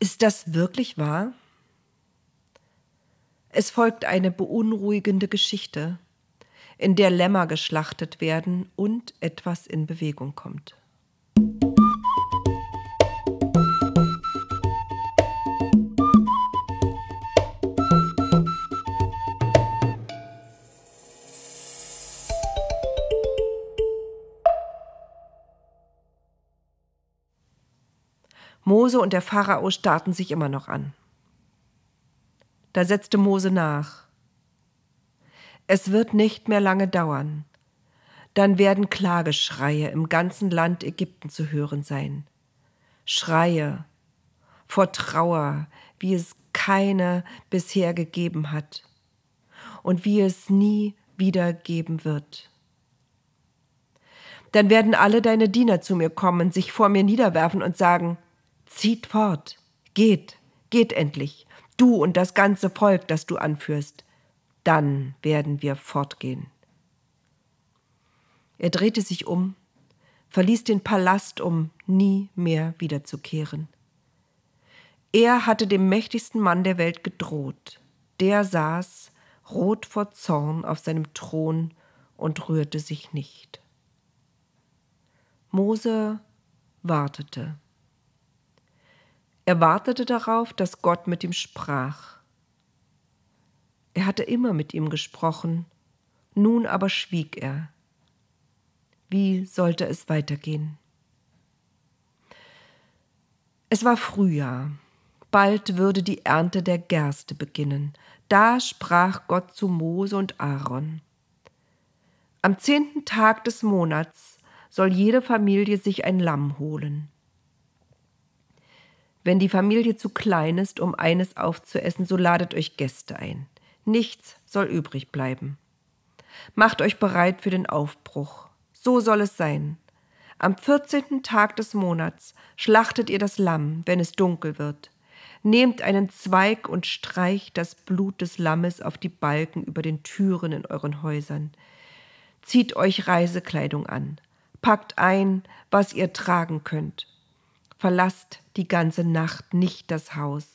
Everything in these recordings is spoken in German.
Ist das wirklich wahr? Es folgt eine beunruhigende Geschichte, in der Lämmer geschlachtet werden und etwas in Bewegung kommt. Mose und der Pharao starrten sich immer noch an. Da setzte Mose nach. Es wird nicht mehr lange dauern. Dann werden Klageschreie im ganzen Land Ägypten zu hören sein. Schreie vor Trauer, wie es keine bisher gegeben hat und wie es nie wieder geben wird. Dann werden alle deine Diener zu mir kommen, sich vor mir niederwerfen und sagen, Zieht fort, geht, geht endlich, du und das ganze Volk, das du anführst, dann werden wir fortgehen. Er drehte sich um, verließ den Palast, um nie mehr wiederzukehren. Er hatte dem mächtigsten Mann der Welt gedroht. Der saß, rot vor Zorn, auf seinem Thron und rührte sich nicht. Mose wartete. Er wartete darauf, dass Gott mit ihm sprach. Er hatte immer mit ihm gesprochen, nun aber schwieg er. Wie sollte es weitergehen? Es war Frühjahr. Bald würde die Ernte der Gerste beginnen. Da sprach Gott zu Mose und Aaron. Am zehnten Tag des Monats soll jede Familie sich ein Lamm holen. Wenn die Familie zu klein ist, um eines aufzuessen, so ladet euch Gäste ein. Nichts soll übrig bleiben. Macht euch bereit für den Aufbruch. So soll es sein. Am vierzehnten Tag des Monats schlachtet ihr das Lamm, wenn es dunkel wird. Nehmt einen Zweig und streicht das Blut des Lammes auf die Balken über den Türen in euren Häusern. Zieht euch Reisekleidung an. Packt ein, was ihr tragen könnt. Verlasst die ganze Nacht nicht das Haus.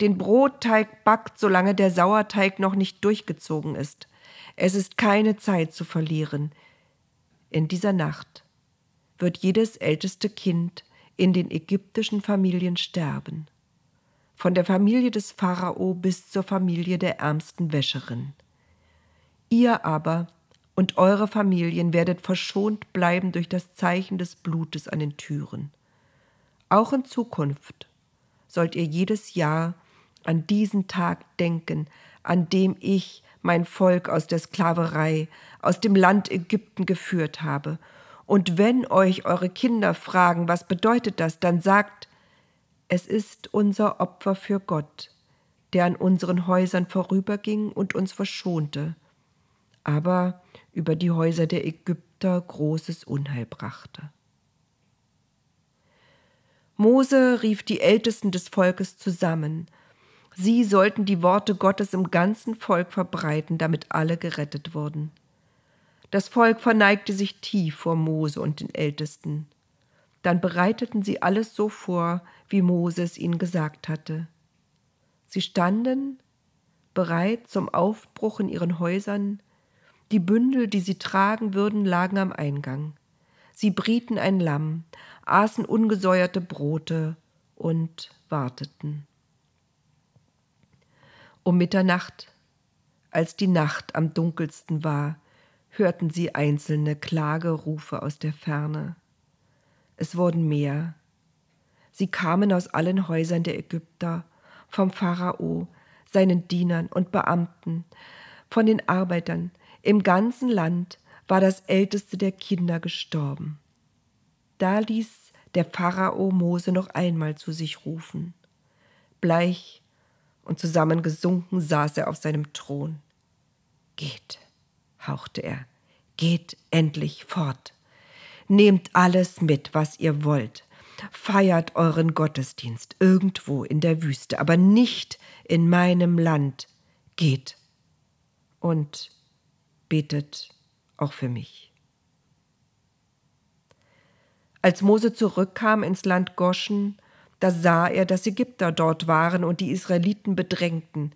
Den Brotteig backt, solange der Sauerteig noch nicht durchgezogen ist. Es ist keine Zeit zu verlieren. In dieser Nacht wird jedes älteste Kind in den ägyptischen Familien sterben. Von der Familie des Pharao bis zur Familie der ärmsten Wäscherin. Ihr aber und eure Familien werdet verschont bleiben durch das Zeichen des Blutes an den Türen. Auch in Zukunft sollt ihr jedes Jahr an diesen Tag denken, an dem ich mein Volk aus der Sklaverei, aus dem Land Ägypten geführt habe. Und wenn euch eure Kinder fragen, was bedeutet das, dann sagt, es ist unser Opfer für Gott, der an unseren Häusern vorüberging und uns verschonte, aber über die Häuser der Ägypter großes Unheil brachte. Mose rief die Ältesten des Volkes zusammen. Sie sollten die Worte Gottes im ganzen Volk verbreiten, damit alle gerettet wurden. Das Volk verneigte sich tief vor Mose und den Ältesten. Dann bereiteten sie alles so vor, wie Mose es ihnen gesagt hatte. Sie standen bereit zum Aufbruch in ihren Häusern, die Bündel, die sie tragen würden, lagen am Eingang. Sie brieten ein Lamm, aßen ungesäuerte Brote und warteten. Um Mitternacht, als die Nacht am dunkelsten war, hörten sie einzelne Klagerufe aus der Ferne. Es wurden mehr. Sie kamen aus allen Häusern der Ägypter, vom Pharao, seinen Dienern und Beamten, von den Arbeitern. Im ganzen Land war das älteste der Kinder gestorben. Da ließ der Pharao Mose noch einmal zu sich rufen. Bleich und zusammengesunken saß er auf seinem Thron. Geht, hauchte er, geht endlich fort. Nehmt alles mit, was ihr wollt. Feiert euren Gottesdienst irgendwo in der Wüste, aber nicht in meinem Land. Geht und betet auch für mich. Als Mose zurückkam ins Land Goschen, Da sah er, dass Ägypter dort waren und die Israeliten bedrängten.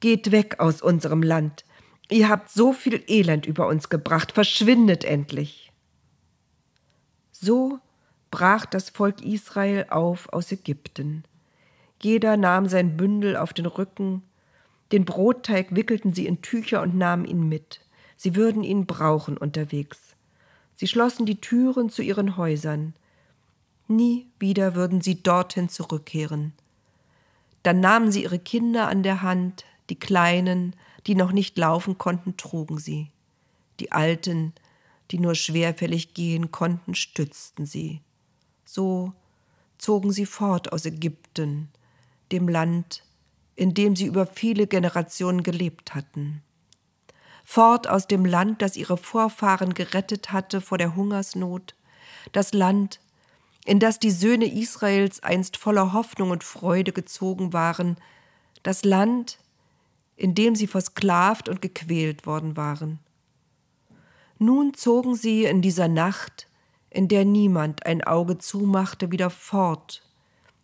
Geht weg aus unserem Land. Ihr habt so viel Elend über uns gebracht. Verschwindet endlich. So brach das Volk Israel auf aus Ägypten. Jeder nahm sein Bündel auf den Rücken, den Brotteig wickelten sie in Tücher und nahmen ihn mit. Sie würden ihn brauchen unterwegs. Sie schlossen die Türen zu ihren Häusern. Nie wieder würden sie dorthin zurückkehren. Dann nahmen sie ihre Kinder an der Hand, die Kleinen, die noch nicht laufen konnten, trugen sie. Die Alten, die nur schwerfällig gehen konnten, stützten sie. So zogen sie fort aus Ägypten, dem Land, in dem sie über viele Generationen gelebt hatten. Fort aus dem Land, das ihre Vorfahren gerettet hatte vor der Hungersnot, das Land, in das die Söhne Israels einst voller Hoffnung und Freude gezogen waren, das Land, in dem sie versklavt und gequält worden waren. Nun zogen sie in dieser Nacht, in der niemand ein Auge zumachte, wieder fort,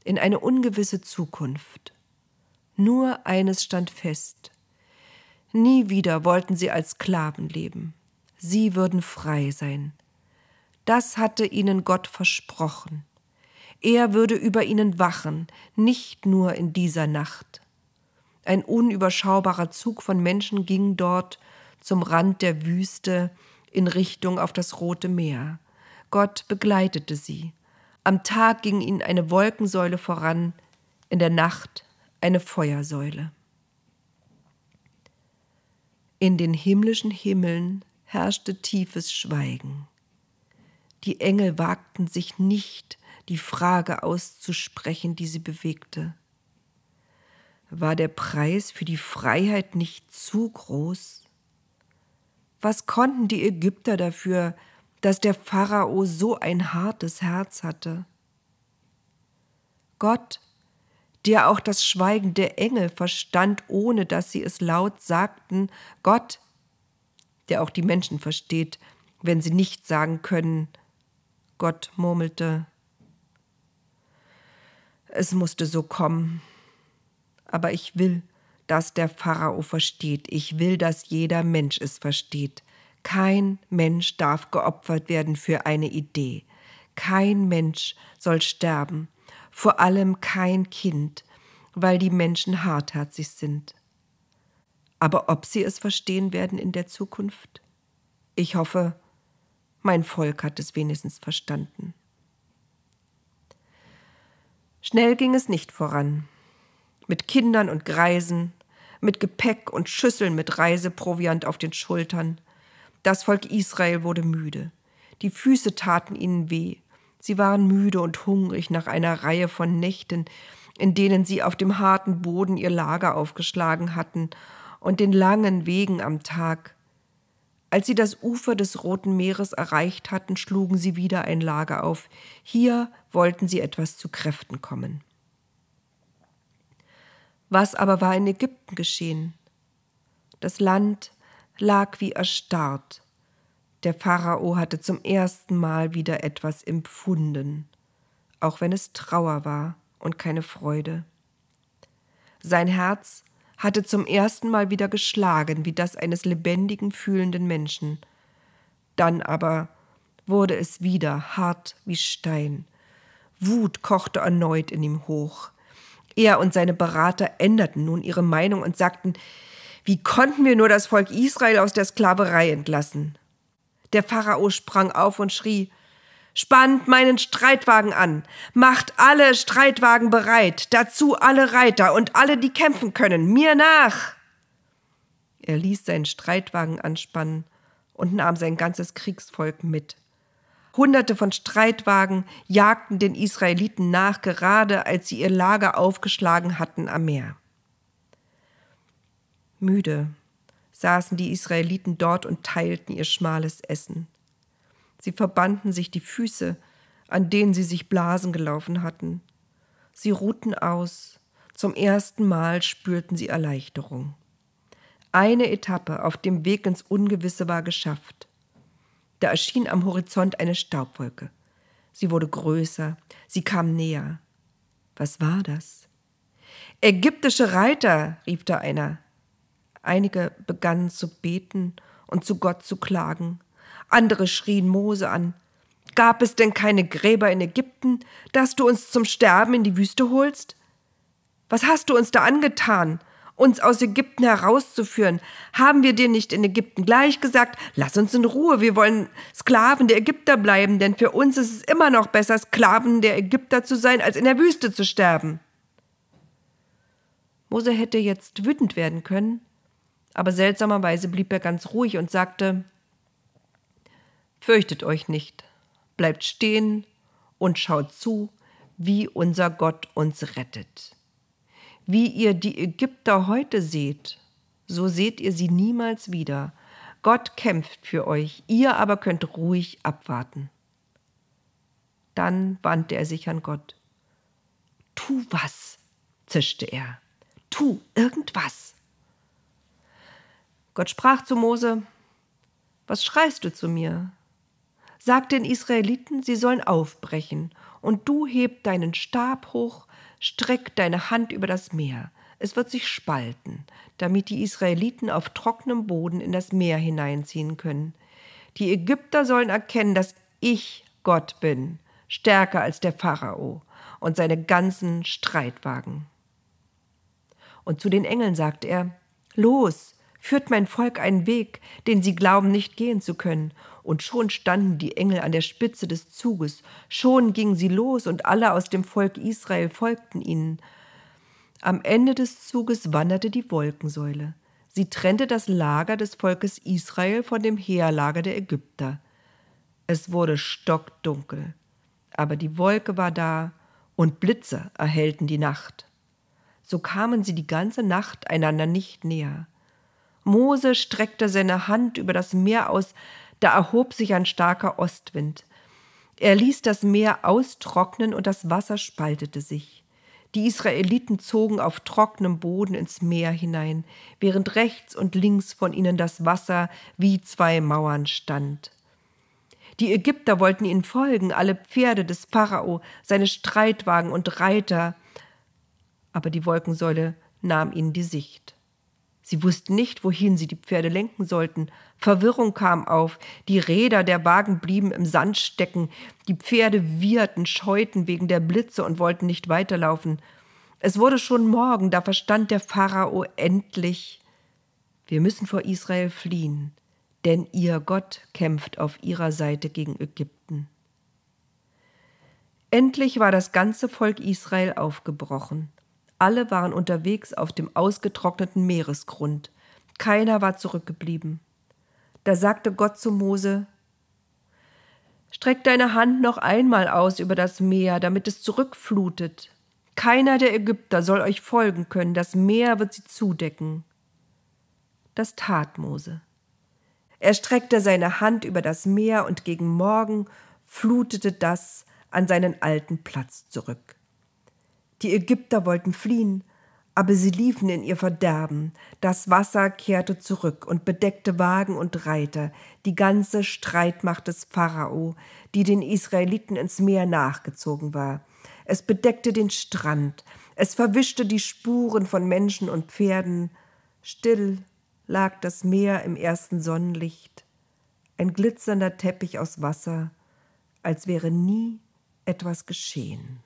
in eine ungewisse Zukunft. Nur eines stand fest. Nie wieder wollten sie als Sklaven leben. Sie würden frei sein. Das hatte ihnen Gott versprochen. Er würde über ihnen wachen, nicht nur in dieser Nacht. Ein unüberschaubarer Zug von Menschen ging dort zum Rand der Wüste in Richtung auf das Rote Meer. Gott begleitete sie. Am Tag ging ihnen eine Wolkensäule voran, in der Nacht eine Feuersäule. In den himmlischen Himmeln herrschte tiefes Schweigen. Die Engel wagten sich nicht, die Frage auszusprechen, die sie bewegte. War der Preis für die Freiheit nicht zu groß? Was konnten die Ägypter dafür, dass der Pharao so ein hartes Herz hatte? Gott, der auch das Schweigen der Engel verstand, ohne dass sie es laut sagten, Gott, der auch die Menschen versteht, wenn sie nicht sagen können, Gott murmelte, es musste so kommen. Aber ich will, dass der Pharao versteht. Ich will, dass jeder Mensch es versteht. Kein Mensch darf geopfert werden für eine Idee. Kein Mensch soll sterben, vor allem kein Kind, weil die Menschen hartherzig sind. Aber ob sie es verstehen werden in der Zukunft? Ich hoffe, mein Volk hat es wenigstens verstanden. Schnell ging es nicht voran. Mit Kindern und Greisen, mit Gepäck und Schüsseln mit Reiseproviant auf den Schultern. Das Volk Israel wurde müde. Die Füße taten ihnen weh. Sie waren müde und hungrig nach einer Reihe von Nächten, in denen sie auf dem harten Boden ihr Lager aufgeschlagen hatten und den langen Wegen am Tag. Als sie das Ufer des Roten Meeres erreicht hatten, schlugen sie wieder ein Lager auf. Hier wollten sie etwas zu Kräften kommen. Was aber war in Ägypten geschehen? Das Land lag wie erstarrt. Der Pharao hatte zum ersten Mal wieder etwas empfunden, auch wenn es Trauer war und keine Freude. Sein Herz hatte zum ersten Mal wieder geschlagen, wie das eines lebendigen, fühlenden Menschen. Dann aber wurde es wieder hart wie Stein. Wut kochte erneut in ihm hoch. Er und seine Berater änderten nun ihre Meinung und sagten, wie konnten wir nur das Volk Israel aus der Sklaverei entlassen? Der Pharao sprang auf und schrie, Spannt meinen Streitwagen an, macht alle Streitwagen bereit, dazu alle Reiter und alle, die kämpfen können, mir nach. Er ließ seinen Streitwagen anspannen und nahm sein ganzes Kriegsvolk mit. Hunderte von Streitwagen jagten den Israeliten nach, gerade als sie ihr Lager aufgeschlagen hatten am Meer. Müde saßen die Israeliten dort und teilten ihr schmales Essen. Sie verbanden sich die Füße, an denen sie sich Blasen gelaufen hatten. Sie ruhten aus. Zum ersten Mal spürten sie Erleichterung. Eine Etappe auf dem Weg ins Ungewisse war geschafft. Da erschien am Horizont eine Staubwolke. Sie wurde größer, sie kam näher. Was war das? Ägyptische Reiter, rief da einer. Einige begannen zu beten und zu Gott zu klagen. Andere schrien Mose an. Gab es denn keine Gräber in Ägypten, dass du uns zum Sterben in die Wüste holst? Was hast du uns da angetan? uns aus Ägypten herauszuführen. Haben wir dir nicht in Ägypten gleich gesagt, lass uns in Ruhe, wir wollen Sklaven der Ägypter bleiben, denn für uns ist es immer noch besser, Sklaven der Ägypter zu sein, als in der Wüste zu sterben. Mose hätte jetzt wütend werden können, aber seltsamerweise blieb er ganz ruhig und sagte, Fürchtet euch nicht, bleibt stehen und schaut zu, wie unser Gott uns rettet. Wie ihr die Ägypter heute seht, so seht ihr sie niemals wieder. Gott kämpft für euch, ihr aber könnt ruhig abwarten. Dann wandte er sich an Gott. Tu was, zischte er. Tu irgendwas. Gott sprach zu Mose, Was schreist du zu mir? Sag den Israeliten, sie sollen aufbrechen, und du heb deinen Stab hoch, streck deine Hand über das Meer. Es wird sich spalten, damit die Israeliten auf trockenem Boden in das Meer hineinziehen können. Die Ägypter sollen erkennen, dass ich Gott bin, stärker als der Pharao und seine ganzen Streitwagen. Und zu den Engeln sagt er, Los, führt mein Volk einen Weg, den sie glauben nicht gehen zu können, und schon standen die Engel an der Spitze des Zuges, schon gingen sie los, und alle aus dem Volk Israel folgten ihnen. Am Ende des Zuges wanderte die Wolkensäule. Sie trennte das Lager des Volkes Israel von dem Heerlager der Ägypter. Es wurde stockdunkel, aber die Wolke war da, und Blitze erhellten die Nacht. So kamen sie die ganze Nacht einander nicht näher. Mose streckte seine Hand über das Meer aus, da erhob sich ein starker Ostwind. Er ließ das Meer austrocknen und das Wasser spaltete sich. Die Israeliten zogen auf trockenem Boden ins Meer hinein, während rechts und links von ihnen das Wasser wie zwei Mauern stand. Die Ägypter wollten ihnen folgen, alle Pferde des Pharao, seine Streitwagen und Reiter, aber die Wolkensäule nahm ihnen die Sicht. Sie wussten nicht, wohin sie die Pferde lenken sollten. Verwirrung kam auf, die Räder der Wagen blieben im Sand stecken, die Pferde wieherten, scheuten wegen der Blitze und wollten nicht weiterlaufen. Es wurde schon Morgen, da verstand der Pharao endlich, wir müssen vor Israel fliehen, denn ihr Gott kämpft auf ihrer Seite gegen Ägypten. Endlich war das ganze Volk Israel aufgebrochen. Alle waren unterwegs auf dem ausgetrockneten Meeresgrund. Keiner war zurückgeblieben. Da sagte Gott zu Mose, Streck deine Hand noch einmal aus über das Meer, damit es zurückflutet. Keiner der Ägypter soll euch folgen können, das Meer wird sie zudecken. Das tat Mose. Er streckte seine Hand über das Meer und gegen Morgen flutete das an seinen alten Platz zurück. Die Ägypter wollten fliehen, aber sie liefen in ihr Verderben. Das Wasser kehrte zurück und bedeckte Wagen und Reiter, die ganze Streitmacht des Pharao, die den Israeliten ins Meer nachgezogen war. Es bedeckte den Strand, es verwischte die Spuren von Menschen und Pferden. Still lag das Meer im ersten Sonnenlicht, ein glitzernder Teppich aus Wasser, als wäre nie etwas geschehen.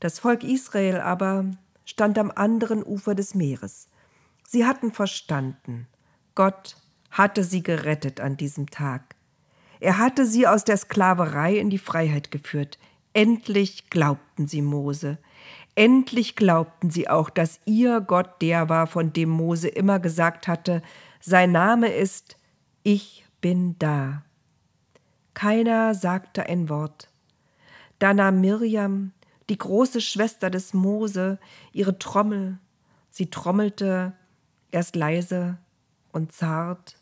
Das Volk Israel aber stand am anderen Ufer des Meeres. Sie hatten verstanden, Gott hatte sie gerettet an diesem Tag. Er hatte sie aus der Sklaverei in die Freiheit geführt. Endlich glaubten sie Mose. Endlich glaubten sie auch, dass ihr Gott der war, von dem Mose immer gesagt hatte, sein Name ist Ich bin da. Keiner sagte ein Wort. Da nahm Mirjam die große Schwester des Mose, ihre Trommel. Sie trommelte erst leise und zart,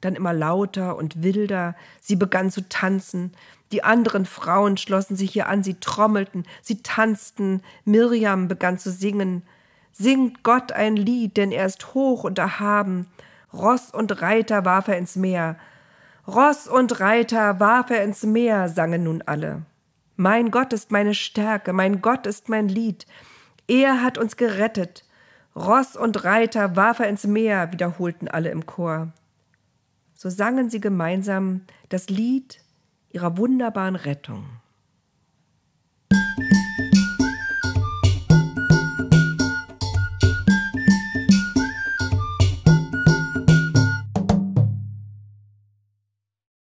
dann immer lauter und wilder. Sie begann zu tanzen. Die anderen Frauen schlossen sich ihr an, sie trommelten, sie tanzten. Mirjam begann zu singen. Singt Gott ein Lied, denn er ist hoch und erhaben. Ross und Reiter warf er ins Meer. Ross und Reiter warf er ins Meer, sangen nun alle. Mein Gott ist meine Stärke, mein Gott ist mein Lied. Er hat uns gerettet. Ross und Reiter warf er ins Meer, wiederholten alle im Chor. So sangen sie gemeinsam das Lied ihrer wunderbaren Rettung.